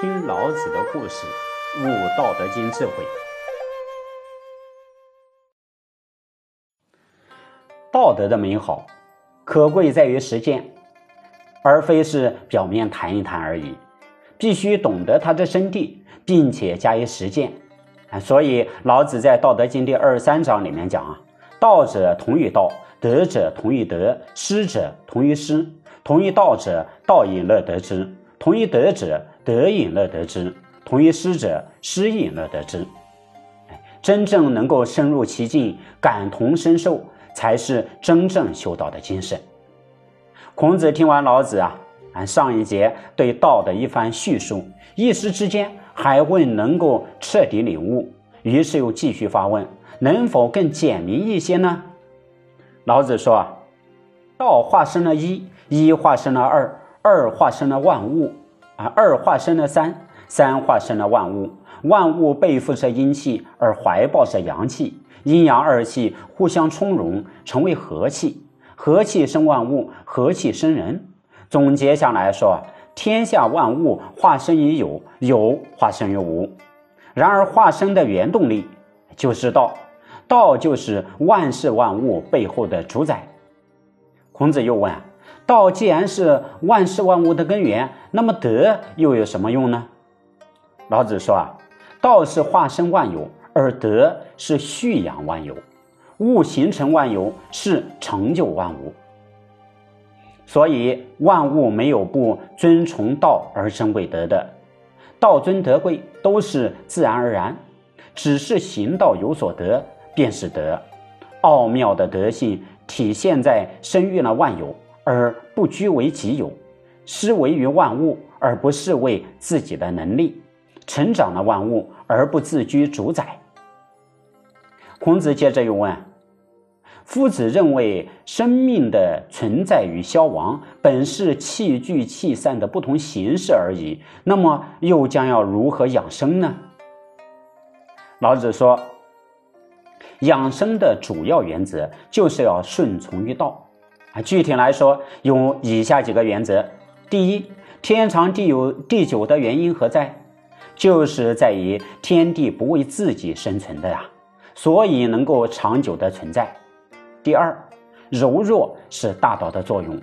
听老子的故事，悟《道德经》智慧。道德的美好，可贵在于实践，而非是表面谈一谈而已。必须懂得它的真谛，并且加以实践。所以老子在《道德经》第二十三章里面讲啊：“道者同于道，德者同于德，失者同于失。同于道者，道引乐得之；同于德者，得隐乐得之；同于失者，失引乐得之。”真正能够深入其境，感同身受，才是真正修道的精神。孔子听完老子啊。按上一节对道的一番叙述，一时之间还未能够彻底领悟，于是又继续发问：能否更简明一些呢？老子说：“道化生了一，一化生了二，二化生了万物，啊，二化生了三，三化生了万物。万物背负着阴气，而怀抱着阳气，阴阳二气互相充融，成为和气。和气生万物，和气生人。”总结下来说，天下万物化生于有，有化生于无。然而化生的原动力就是道，道就是万事万物背后的主宰。孔子又问：道既然是万事万物的根源，那么德又有什么用呢？老子说啊，道是化生万有，而德是蓄养万有。物形成万有，是成就万物。所以万物没有不遵从道而生贵德的，道尊德贵都是自然而然，只是行道有所得便是德。奥妙的德性体现在生育了万有而不居为己有，施为于万物而不是为自己的能力，成长了万物而不自居主宰。孔子接着又问。夫子认为，生命的存在与消亡本是气聚气散的不同形式而已。那么，又将要如何养生呢？老子说，养生的主要原则就是要顺从于道。啊，具体来说，有以下几个原则：第一，天长地有地久的原因何在？就是在于天地不为自己生存的呀，所以能够长久的存在。第二，柔弱是大道的作用，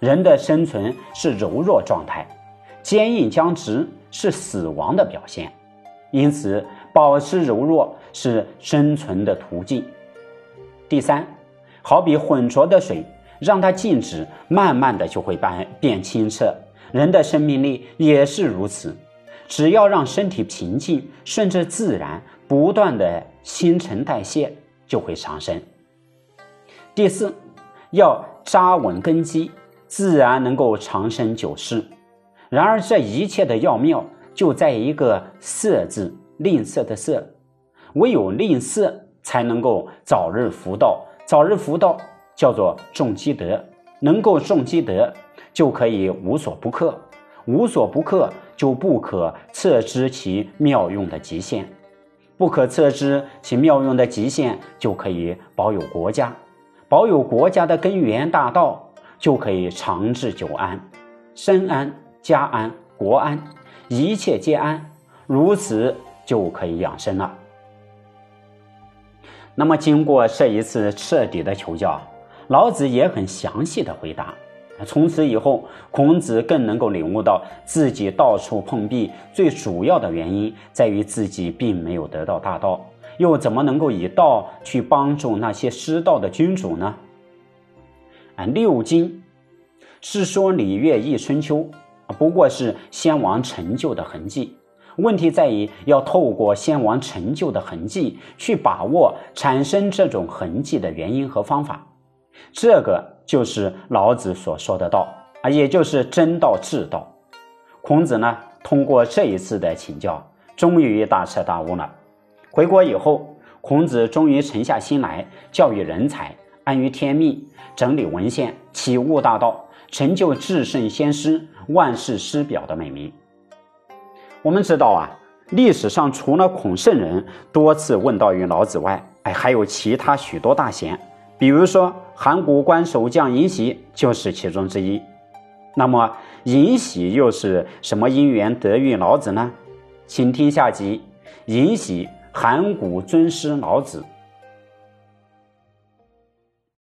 人的生存是柔弱状态，坚硬僵直是死亡的表现，因此保持柔弱是生存的途径。第三，好比浑浊的水，让它静止，慢慢的就会变变清澈。人的生命力也是如此，只要让身体平静，顺着自然，不断的新陈代谢，就会长生。第四，要扎稳根基，自然能够长生久世。然而，这一切的要妙就在一个“色”字，吝啬的“色”。唯有吝啬，才能够早日福道。早日福道，叫做重积德。能够重积德，就可以无所不克。无所不克，就不可测知其妙用的极限。不可测知其妙用的极限，就可以保有国家。保有国家的根源大道，就可以长治久安，身安家安国安，一切皆安，如此就可以养生了。那么，经过这一次彻底的求教，老子也很详细的回答。从此以后，孔子更能够领悟到自己到处碰壁，最主要的原因在于自己并没有得到大道。又怎么能够以道去帮助那些失道的君主呢？啊，六经是说礼乐易春秋，不过是先王成就的痕迹。问题在于要透过先王成就的痕迹去把握产生这种痕迹的原因和方法，这个就是老子所说的道啊，也就是真道至道。孔子呢，通过这一次的请教，终于大彻大悟了。回国以后，孔子终于沉下心来教育人才，安于天命，整理文献，启悟大道，成就至圣先师、万世师表的美名。我们知道啊，历史上除了孔圣人多次问道于老子外，哎，还有其他许多大贤，比如说函谷关守将尹喜就是其中之一。那么尹喜又是什么因缘得遇老子呢？请听下集：尹喜函谷尊师老子。